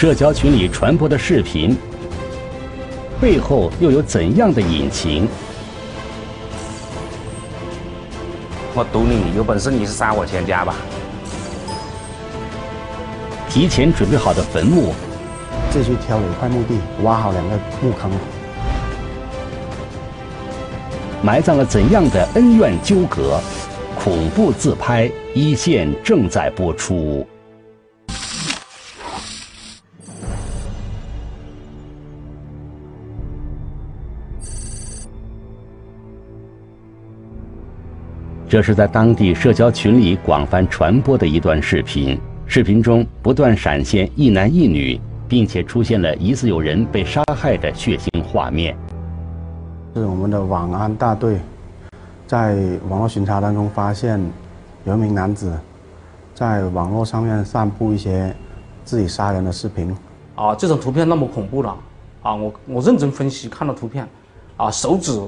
社交群里传播的视频背后又有怎样的隐情？我赌你有本事，你是杀我全家吧！提前准备好的坟墓，这就挑了一块墓地，挖好两个墓坑，埋葬了怎样的恩怨纠葛？恐怖自拍一线正在播出。这是在当地社交群里广泛传播的一段视频。视频中不断闪现一男一女，并且出现了疑似有人被杀害的血腥画面。是我们的网安大队在网络巡查当中发现，有一名男子在网络上面散布一些自己杀人的视频。啊，这种图片那么恐怖了！啊，我我认真分析看了图片，啊，手指，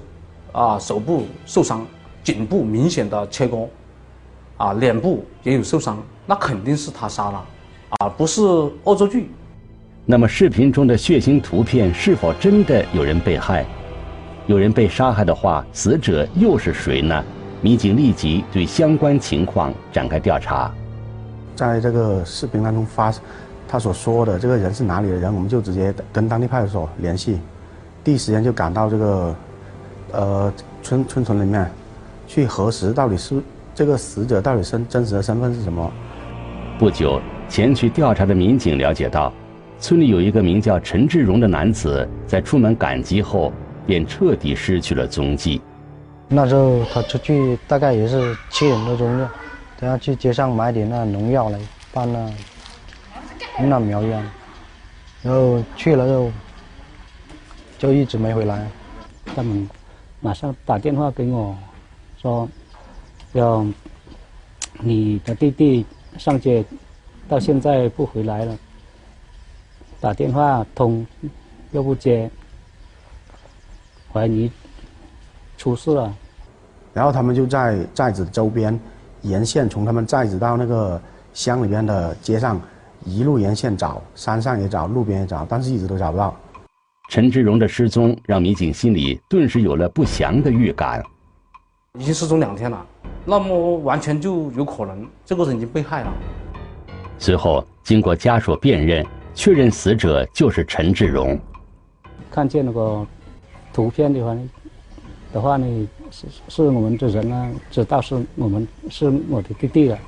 啊，手部受伤。颈部明显的切割，啊，脸部也有受伤，那肯定是他杀了，啊不是恶作剧。那么视频中的血腥图片是否真的有人被害？有人被杀害的话，死者又是谁呢？民警立即对相关情况展开调查。在这个视频当中发，他所说的这个人是哪里的人，我们就直接跟当地派出所联系，第一时间就赶到这个，呃，村村村里面。去核实到底是这个死者到底身真实的身份是什么？不久，前去调查的民警了解到，村里有一个名叫陈志荣的男子，在出门赶集后便彻底失去了踪迹。那时候他出去大概也是七点多钟了，等下去街上买点那农药来办那那苗药，然后去了就就一直没回来，他们马上打电话给我。说，要你的弟弟上街，到现在不回来了。打电话通，又不接，怀疑出事了。然后他们就在寨子周边沿线，从他们寨子到那个乡里边的街上，一路沿线找，山上也找，路边也找，但是一直都找不到。陈志荣的失踪让民警心里顿时有了不祥的预感。已经失踪两天了，那么完全就有可能这个人已经被害了。随后，经过家属辨认，确认死者就是陈志荣。看见那个图片的话，的话呢，是是我们的人呢，知道是我们是我的弟弟了。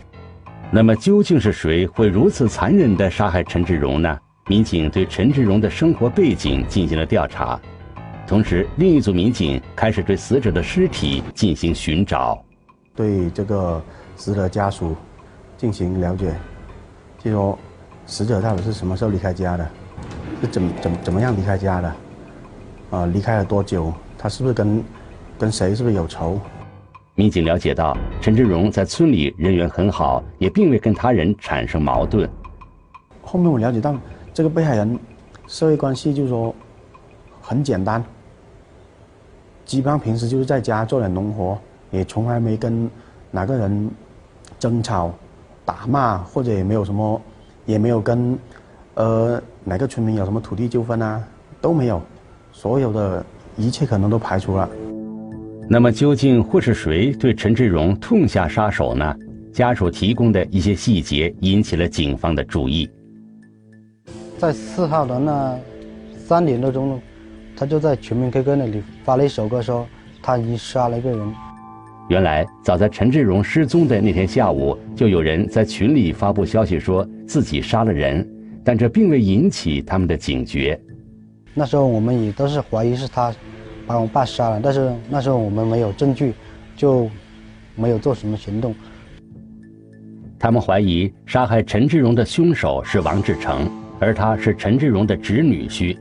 那么，究竟是谁会如此残忍地杀害陈志荣呢？民警对陈志荣的生活背景进行了调查。同时，另一组民警开始对死者的尸体进行寻找，对这个死者家属进行了解，就说死者到底是什么时候离开家的，是怎怎怎么样离开家的，啊，离开了多久？他是不是跟跟谁是不是有仇？民警了解到，陈志荣在村里人缘很好，也并未跟他人产生矛盾。后面我了解到，这个被害人社会关系就是说很简单。基本上平时就是在家做点农活，也从来没跟哪个人争吵、打骂，或者也没有什么，也没有跟呃哪个村民有什么土地纠纷啊，都没有，所有的一切可能都排除了。那么究竟会是谁对陈志荣痛下杀手呢？家属提供的一些细节引起了警方的注意。在四号的那三点多钟。他就在全民 K 歌那里发了一首歌，说他已经杀了一个人。原来，早在陈志荣失踪的那天下午，就有人在群里发布消息，说自己杀了人，但这并未引起他们的警觉。那时候我们也都是怀疑是他把我爸杀了，但是那时候我们没有证据，就没有做什么行动。他们怀疑杀害陈志荣的凶手是王志成，而他是陈志荣的侄女婿。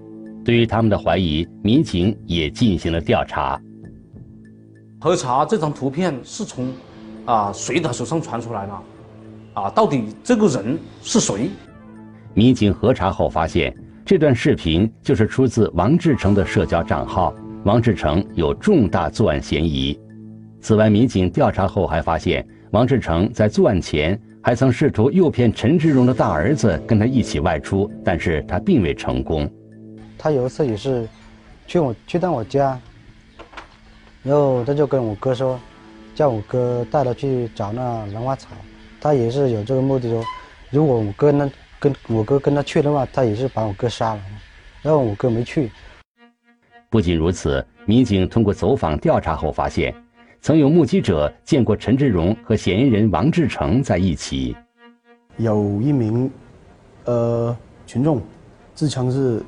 对于他们的怀疑，民警也进行了调查，核查这张图片是从啊谁的手上传出来的，啊，到底这个人是谁？民警核查后发现，这段视频就是出自王志成的社交账号，王志成有重大作案嫌疑。此外，民警调查后还发现，王志成在作案前还曾试图诱骗陈志荣的大儿子跟他一起外出，但是他并未成功。他有一次也是去我去到我家，然后他就跟我哥说，叫我哥带他去找那兰花草。他也是有这个目的说，如果我哥那跟我哥跟他去的话，他也是把我哥杀了。然后我哥没去。不仅如此，民警通过走访调查后发现，曾有目击者见过陈志荣和嫌疑人王志成在一起。有一名呃群众自称是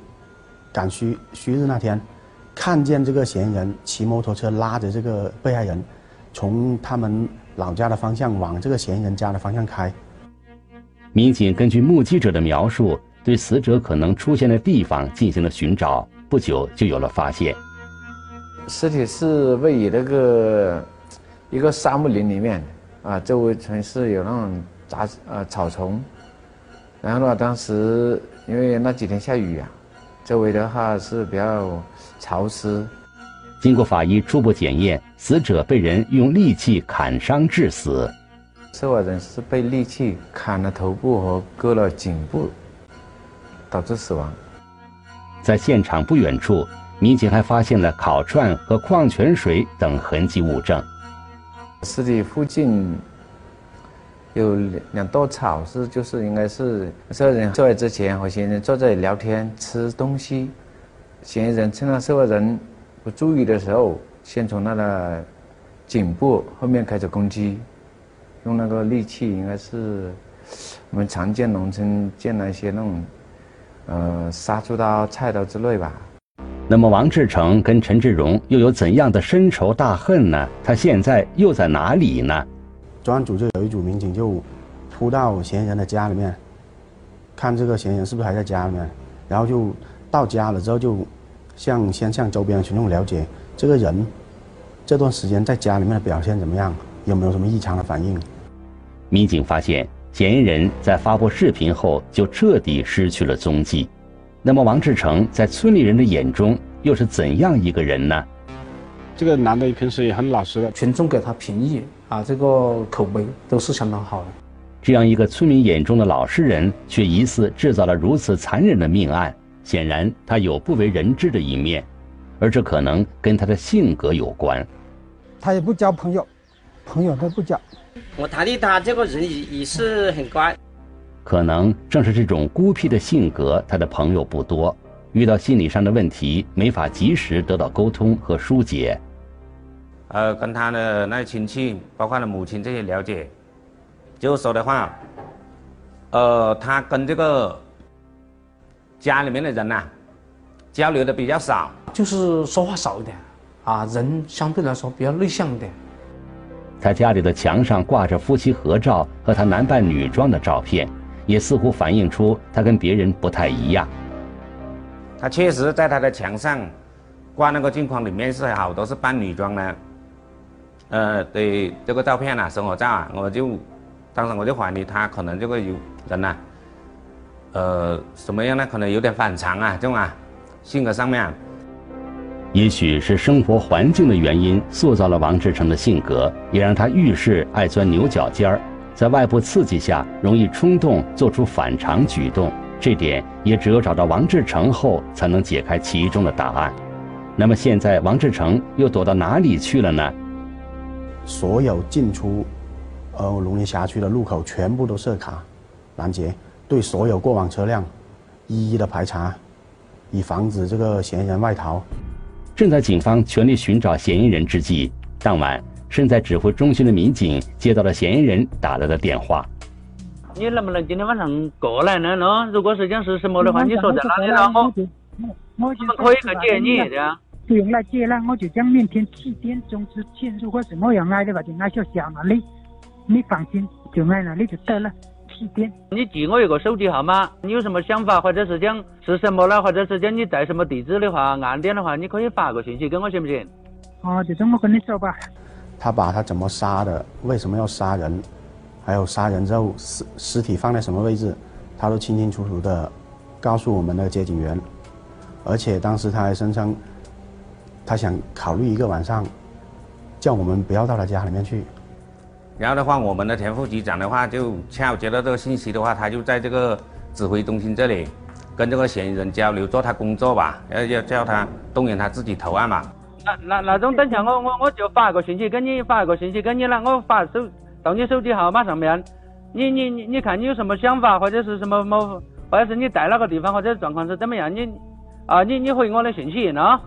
赶虚虚日那天，看见这个嫌疑人骑摩托车拉着这个被害人，从他们。老家的方向往这个嫌疑人家的方向开。民警根据目击者的描述，对死者可能出现的地方进行了寻找，不久就有了发现。尸体是位于那个一个沙木林里面，啊，周围全是有那种杂呃草丛。然后的话，当时因为那几天下雨啊，周围的话是比较潮湿。经过法医初步检验，死者被人用利器砍伤致死。受害人是被利器砍了头部和割了颈部，导致死亡。在现场不远处，民警还发现了烤串和矿泉水等痕迹物证。尸体附近有两两道草，是就是应该是受害人受害之前和嫌疑人坐在聊天吃东西，嫌疑人趁那受害人。不注意的时候，先从他的颈部后面开始攻击，用那个利器，应该是我们常见农村见那些那种，呃，杀猪刀、菜刀之类吧。那么王志成跟陈志荣又有怎样的深仇大恨呢？他现在又在哪里呢？专案组就有一组民警就扑到嫌疑人的家里面，看这个嫌疑人是不是还在家里面，然后就到家了之后就。向先向周边的群众了解这个人这段时间在家里面的表现怎么样，有没有什么异常的反应？民警发现嫌疑人在发布视频后就彻底失去了踪迹。那么王志成在村里人的眼中又是怎样一个人呢？这个男的平时也很老实的，群众给他评议啊，这个口碑都是相当好的。这样一个村民眼中的老实人，却疑似制造了如此残忍的命案。显然，他有不为人知的一面，而这可能跟他的性格有关。他也不交朋友，朋友都不交。我谈的他这个人也也是很乖。可能正是这种孤僻的性格，他的朋友不多，遇到心理上的问题，没法及时得到沟通和疏解。呃，跟他的那些亲戚，包括他母亲这些了解，就说的话，呃，他跟这个。家里面的人呐，交流的比较少，就是说话少一点，啊，人相对来说比较内向一点。他家里的墙上挂着夫妻合照和他男扮女装的照片，也似乎反映出他跟别人不太一样。他确实在他的墙上挂那个镜框里面是好多是扮女装的，呃，对这个照片啊，生活照啊，我就当时我就怀疑他可能这个有人呐。呃，什么样呢？可能有点反常啊，这种啊，性格上面。也许是生活环境的原因，塑造了王志成的性格，也让他遇事爱钻牛角尖儿，在外部刺激下容易冲动，做出反常举动。这点也只有找到王志成后，才能解开其中的答案。那么现在，王志成又躲到哪里去了呢？所有进出，呃，龙岩辖区的路口全部都设卡拦截。对所有过往车辆一一的排查，以防止这个嫌疑人外逃。正在警方全力寻找嫌疑人之际，当晚身在指挥中心的民警接到了嫌疑人打来的电话。你能不能今天晚上过来呢？喏，如果是讲是什么的话，你说在哪里呢？我我们可以去接你，这样。不用来接了，我就讲明天七点钟之前，如果是我要来的话，就来学校那里。你放心，就来那里就得了。七点你记我一个手机号码，你有什么想法，或者是讲是什么了，或者是讲你在什么地址的话，暗点的话，你可以发个信息给我，行不行？哦，就这么跟你说吧。他把他怎么杀的，为什么要杀人，还有杀人之后尸尸体放在什么位置，他都清清楚楚的告诉我们那个接警员，而且当时他还声称，他想考虑一个晚上，叫我们不要到他家里面去。然后的话，我们的田副局长的话就恰好接到这个信息的话，他就在这个指挥中心这里跟这个嫌疑人交流，做他工作吧，要要叫他动员他自己投案嘛。那那那种等下我我我就发一个信息给你，发一个信息给你了，我发手到你手机号码上面，你你你你看你有什么想法或者是什么某，或者是你在哪个地方或者状况是怎么样，你啊你你回我的信息啊。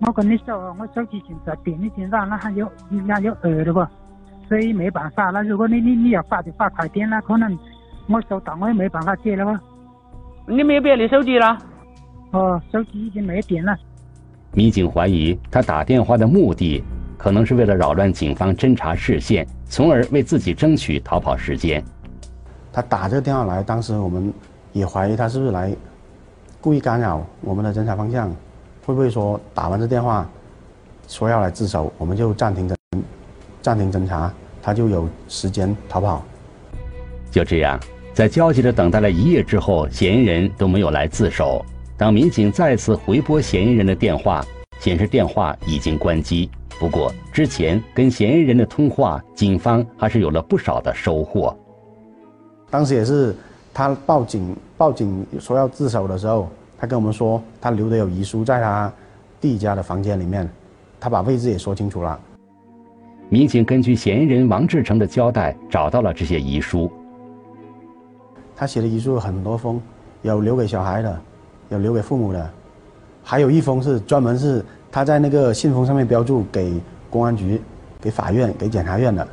我跟你说，我手机现在电已经上，那还有那有二的不，所以没办法。那如果你你你要发就发快点了，可能我收到我也没办法接了不。你没有别的手机了？哦，手机已经没电了。民警怀疑他打电话的目的，可能是为了扰乱警方侦查视线，从而为自己争取逃跑时间。他打这个电话来，当时我们也怀疑他是不是来故意干扰我们的侦查方向。会不会说打完这电话，说要来自首，我们就暂停侦暂停侦查，他就有时间逃跑？就这样，在焦急的等待了一夜之后，嫌疑人都没有来自首。当民警再次回拨嫌疑人的电话，显示电话已经关机。不过，之前跟嫌疑人的通话，警方还是有了不少的收获。当时也是他报警报警说要自首的时候。他跟我们说，他留的有遗书在他弟家的房间里面，他把位置也说清楚了。民警根据嫌疑人王志成的交代，找到了这些遗书。他写的遗书有很多封，有留给小孩的，有留给父母的，还有一封是专门是他在那个信封上面标注给公安局、给法院、给检察院的。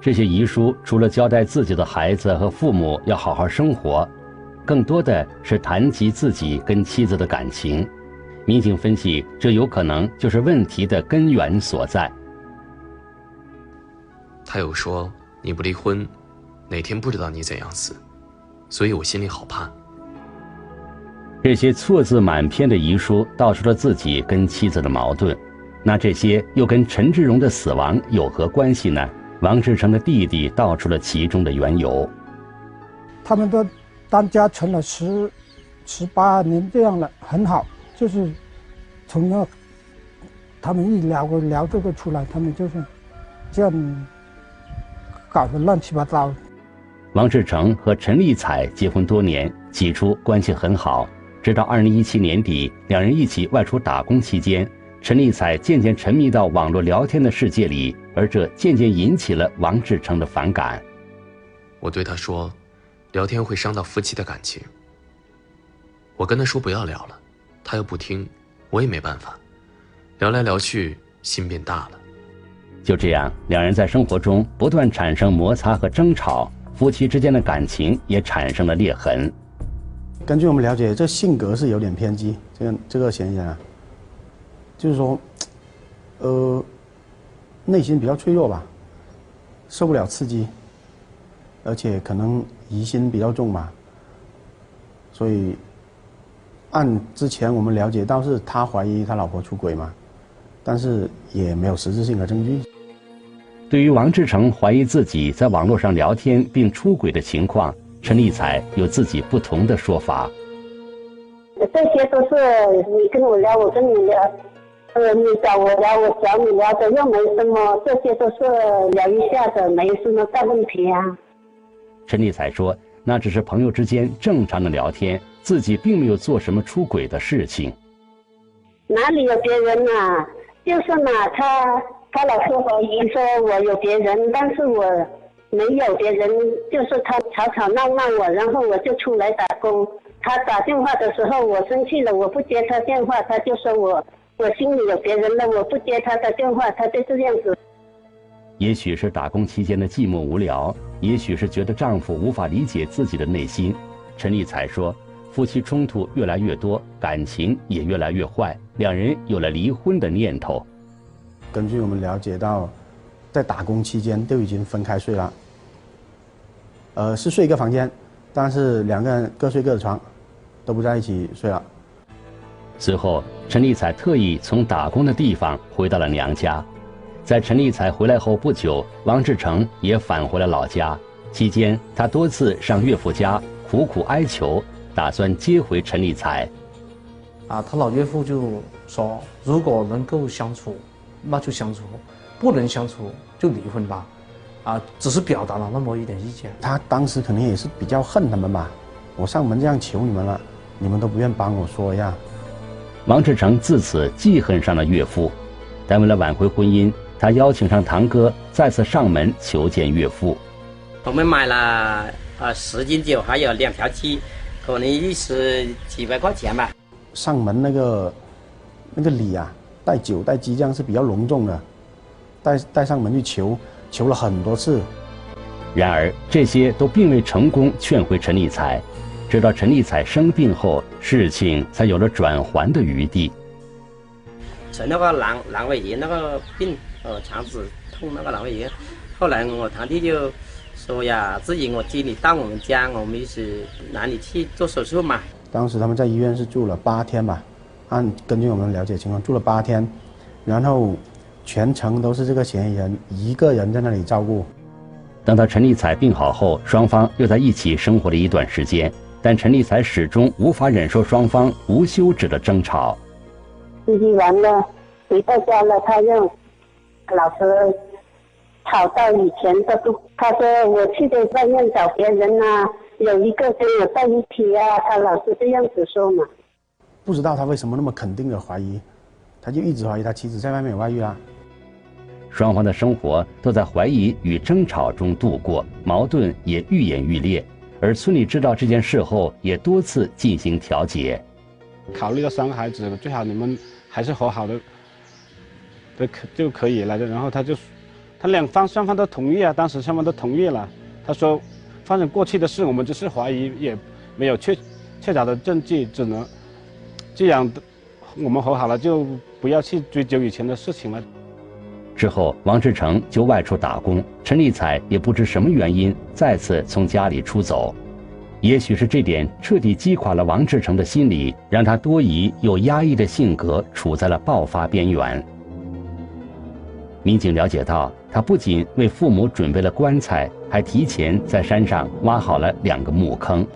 这些遗书除了交代自己的孩子和父母要好好生活。更多的是谈及自己跟妻子的感情，民警分析，这有可能就是问题的根源所在。他又说：“你不离婚，哪天不知道你怎样死，所以我心里好怕。”这些错字满篇的遗书道出了自己跟妻子的矛盾，那这些又跟陈志荣的死亡有何关系呢？王志成的弟弟道出了其中的缘由。他们都。当家存了十、十八年这样了，很好。就是从那他们一聊个聊这个出来，他们就是这样搞得乱七八糟。王志成和陈丽彩结婚多年，起初关系很好，直到二零一七年底，两人一起外出打工期间，陈丽彩渐渐沉迷到网络聊天的世界里，而这渐渐引起了王志成的反感。我对他说。聊天会伤到夫妻的感情。我跟他说不要聊了，他又不听，我也没办法。聊来聊去，心变大了。就这样，两人在生活中不断产生摩擦和争吵，夫妻之间的感情也产生了裂痕。根据我们了解，这性格是有点偏激。这个这个嫌疑人，就是说，呃，内心比较脆弱吧，受不了刺激。而且可能疑心比较重嘛，所以按之前我们了解到是他怀疑他老婆出轨嘛，但是也没有实质性的证据。对于王志成怀疑自己在网络上聊天并出轨的情况，陈立彩有自己不同的说法。这些都是你跟我聊，我跟你聊，呃，你找我聊，我找你聊的，又没什么，这些都是聊一下的，没什么大问题啊。陈丽彩说：“那只是朋友之间正常的聊天，自己并没有做什么出轨的事情。哪里有别人呐？就是嘛，他他老是怀疑说我有别人，但是我没有别人，就是他吵吵闹闹我，然后我就出来打工。他打电话的时候，我生气了，我不接他电话，他就说我我心里有别人了，我不接他的电话，他就这样子。”也许是打工期间的寂寞无聊，也许是觉得丈夫无法理解自己的内心。陈丽彩说，夫妻冲突越来越多，感情也越来越坏，两人有了离婚的念头。根据我们了解到，在打工期间都已经分开睡了，呃，是睡一个房间，但是两个人各睡各的床，都不在一起睡了。随后，陈丽彩特意从打工的地方回到了娘家。在陈立彩回来后不久，王志成也返回了老家。期间，他多次上岳父家苦苦哀求，打算接回陈立彩。啊，他老岳父就说：“如果能够相处，那就相处；不能相处，就离婚吧。”啊，只是表达了那么一点意见。他当时肯定也是比较恨他们吧，我上门这样求你们了，你们都不愿帮我说一下。王志成自此记恨上了岳父，但为了挽回婚姻，他邀请上堂哥再次上门求见岳父。我们买了呃十斤酒，还有两条鸡，可能一时几百块钱吧。上门那个那个礼啊，带酒带鸡这样是比较隆重的，带带上门去求，求了很多次。然而这些都并未成功劝回陈立才。直到陈立才生病后，事情才有了转圜的余地。陈那个阑阑尾炎那个病，呃，肠子痛那个阑尾炎，后来我堂弟就说呀，自己我接你到我们家，我们一起拿你去做手术嘛。当时他们在医院是住了八天吧，按根据我们了解情况住了八天，然后全程都是这个嫌疑人一个人在那里照顾。等到陈立彩病好后，双方又在一起生活了一段时间。但陈立彩始终无法忍受双方无休止的争吵。出去完了，回到家了，他又老师吵到以前的都。他说我去在外面找别人啊，有一个跟我在一起啊，他老是这样子说嘛。不知道他为什么那么肯定的怀疑，他就一直怀疑他妻子在外面有外遇啊。双方的生活都在怀疑与争吵中度过，矛盾也愈演愈烈。而村里知道这件事后，也多次进行调解。考虑到三个孩子，最好你们还是和好的，都可就可以了。然后他就，他两方双方都同意啊，当时双方都同意了。他说，发生过去的事，我们只是怀疑，也没有确确凿的证据，只能这样，我们和好了，就不要去追究以前的事情了。之后，王志成就外出打工，陈立彩也不知什么原因再次从家里出走。也许是这点彻底击垮了王志成的心理，让他多疑又压抑的性格处在了爆发边缘。民警了解到，他不仅为父母准备了棺材，还提前在山上挖好了两个墓坑。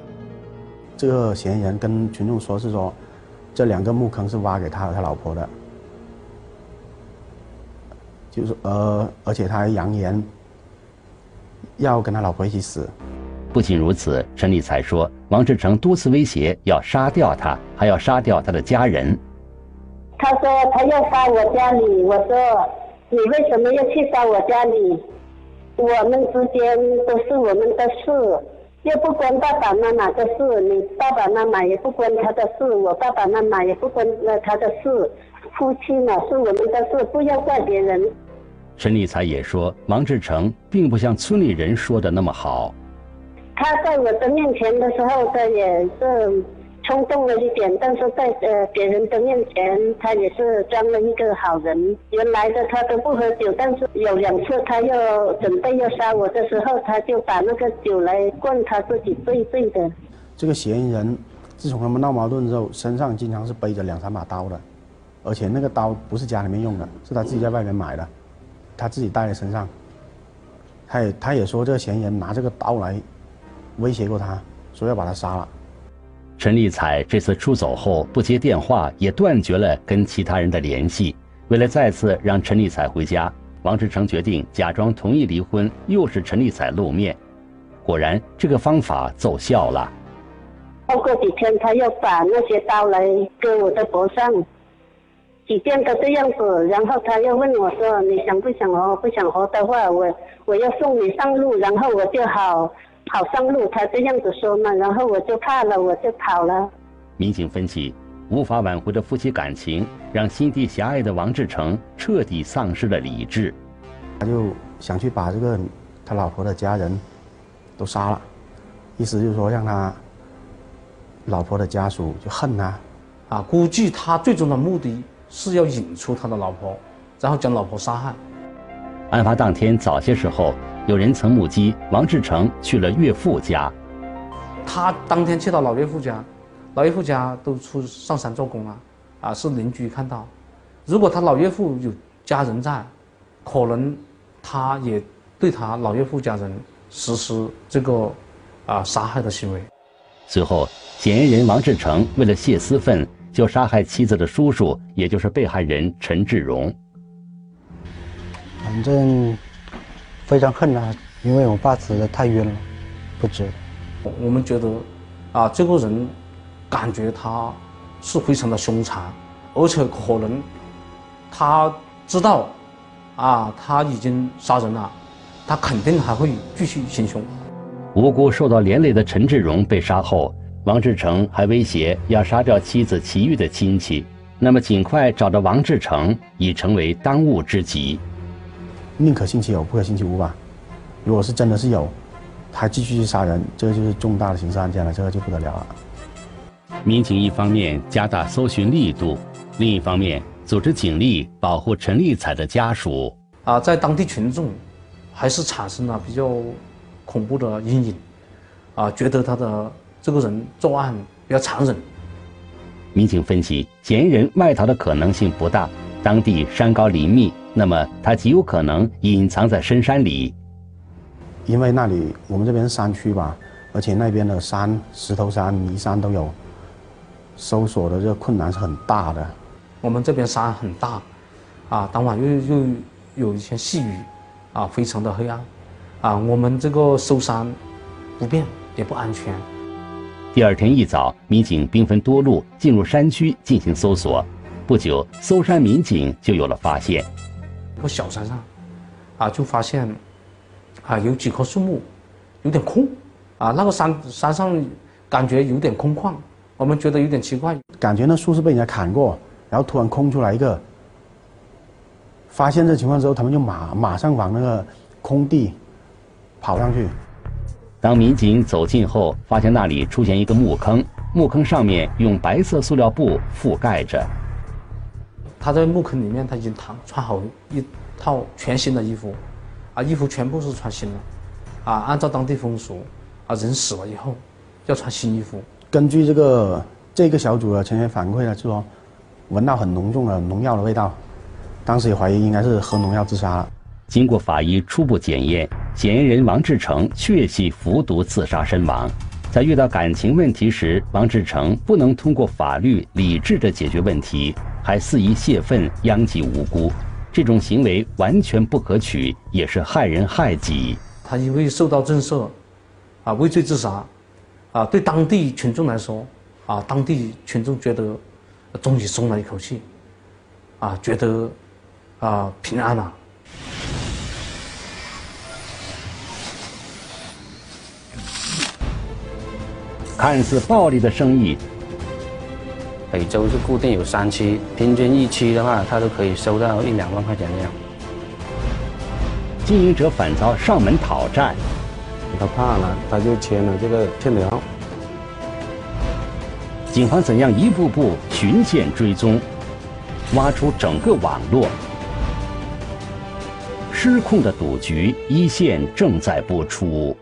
这个嫌疑人跟群众说是说，这两个墓坑是挖给他和他老婆的。就是呃，而且他还扬言要跟他老婆一起死。不仅如此，陈立才说，王志成多次威胁要杀掉他，还要杀掉他的家人。他说他要杀我家里，我说你为什么要去杀我家里？我们之间都是我们的事，又不关爸爸妈妈的事，你爸爸妈妈也不关他的事，我爸爸妈妈也不关他的事。夫妻嘛，是我们的事，不要怪别人。陈立才也说，王志成并不像村里人说的那么好。他在我的面前的时候，他也是冲动了一点，但是在呃别人的面前，他也是装了一个好人。原来的他都不喝酒，但是有两次他要准备要杀我的时候，他就把那个酒来灌他自己醉醉的。这个嫌疑人自从他们闹矛盾之后，身上经常是背着两三把刀的。而且那个刀不是家里面用的，是他自己在外面买的，他自己带在身上。他也他也说这个嫌疑人拿这个刀来威胁过他，说要把他杀了。陈立彩这次出走后不接电话，也断绝了跟其他人的联系。为了再次让陈立彩回家，王志成决定假装同意离婚，诱使陈立彩露面。果然，这个方法奏效了。过几天，他又把那些刀来割我的脖上。几遍都这样子，然后他又问我说：“你想不想活？不想活的话，我我要送你上路，然后我就好好上路。”他这样子说嘛，然后我就怕了，我就跑了。民警分析，无法挽回的夫妻感情，让心地狭隘的王志成彻底丧失了理智。他就想去把这个他老婆的家人都杀了，意思就是说让他老婆的家属就恨他。啊，估计他最终的目的。是要引出他的老婆，然后将老婆杀害。案发当天早些时候，有人曾目击王志成去了岳父家。他当天去到老岳父家，老岳父家都出上山做工了，啊是邻居看到。如果他老岳父有家人在，可能他也对他老岳父家人实施这个啊杀害的行为。随后，嫌疑人王志成为了泄私愤。就杀害妻子的叔叔，也就是被害人陈志荣。反正非常恨他。因为我爸死的太冤了，不值。我们觉得，啊，这个人感觉他是非常的凶残，而且可能他知道，啊，他已经杀人了，他肯定还会继续行凶。无辜受到连累的陈志荣被杀后，王志成还威胁要杀掉妻子齐玉的亲戚。那么，尽快找到王志成已成为当务之急。宁可信其有，不可信其无吧。如果是真的是有，还继续去杀人，这个就是重大的刑事案件了，这个就不得了了。民警一方面加大搜寻力度，另一方面组织警力保护陈丽彩的家属。啊，在当地群众还是产生了比较恐怖的阴影，啊，觉得他的这个人作案比较残忍。民警分析，嫌疑人外逃的可能性不大，当地山高林密，那么它极有可能隐藏在深山里。因为那里我们这边是山区吧，而且那边的山、石头山、泥山都有，搜索的这个困难是很大的。我们这边山很大，啊，当晚又又有一些细雨，啊，非常的黑暗，啊，我们这个搜山不便也不安全。第二天一早，民警兵分多路进入山区进行搜索。不久，搜山民警就有了发现。一个小山上，啊，就发现，啊，有几棵树木，有点空，啊，那个山山上感觉有点空旷，我们觉得有点奇怪，感觉那树是被人家砍过，然后突然空出来一个。发现这情况之后，他们就马马上往那个空地跑上去。当民警走近后，发现那里出现一个木坑，木坑上面用白色塑料布覆盖着。他在墓坑里面，他已经躺穿好一套全新的衣服，啊，衣服全部是穿新的，啊，按照当地风俗，啊，人死了以后要穿新衣服。根据这个这个小组的成员反馈呢，就说闻到很浓重的农药的味道，当时也怀疑应该是喝农药自杀了。经过法医初步检验。嫌疑人王志成确系服毒自杀身亡，在遇到感情问题时，王志成不能通过法律理智的解决问题，还肆意泄愤殃及无辜，这种行为完全不可取，也是害人害己。他因为受到震慑，啊，畏罪自杀，啊，对当地群众来说，啊，当地群众觉得终于松了一口气，啊，觉得啊平安了。看似暴力的生意，每周是固定有三期，平均一期的话，他都可以收到一两万块钱这样。经营者反遭上门讨债，他怕了，他就签了这个欠条。警方怎样一步步循线追踪，挖出整个网络？失控的赌局一线正在播出。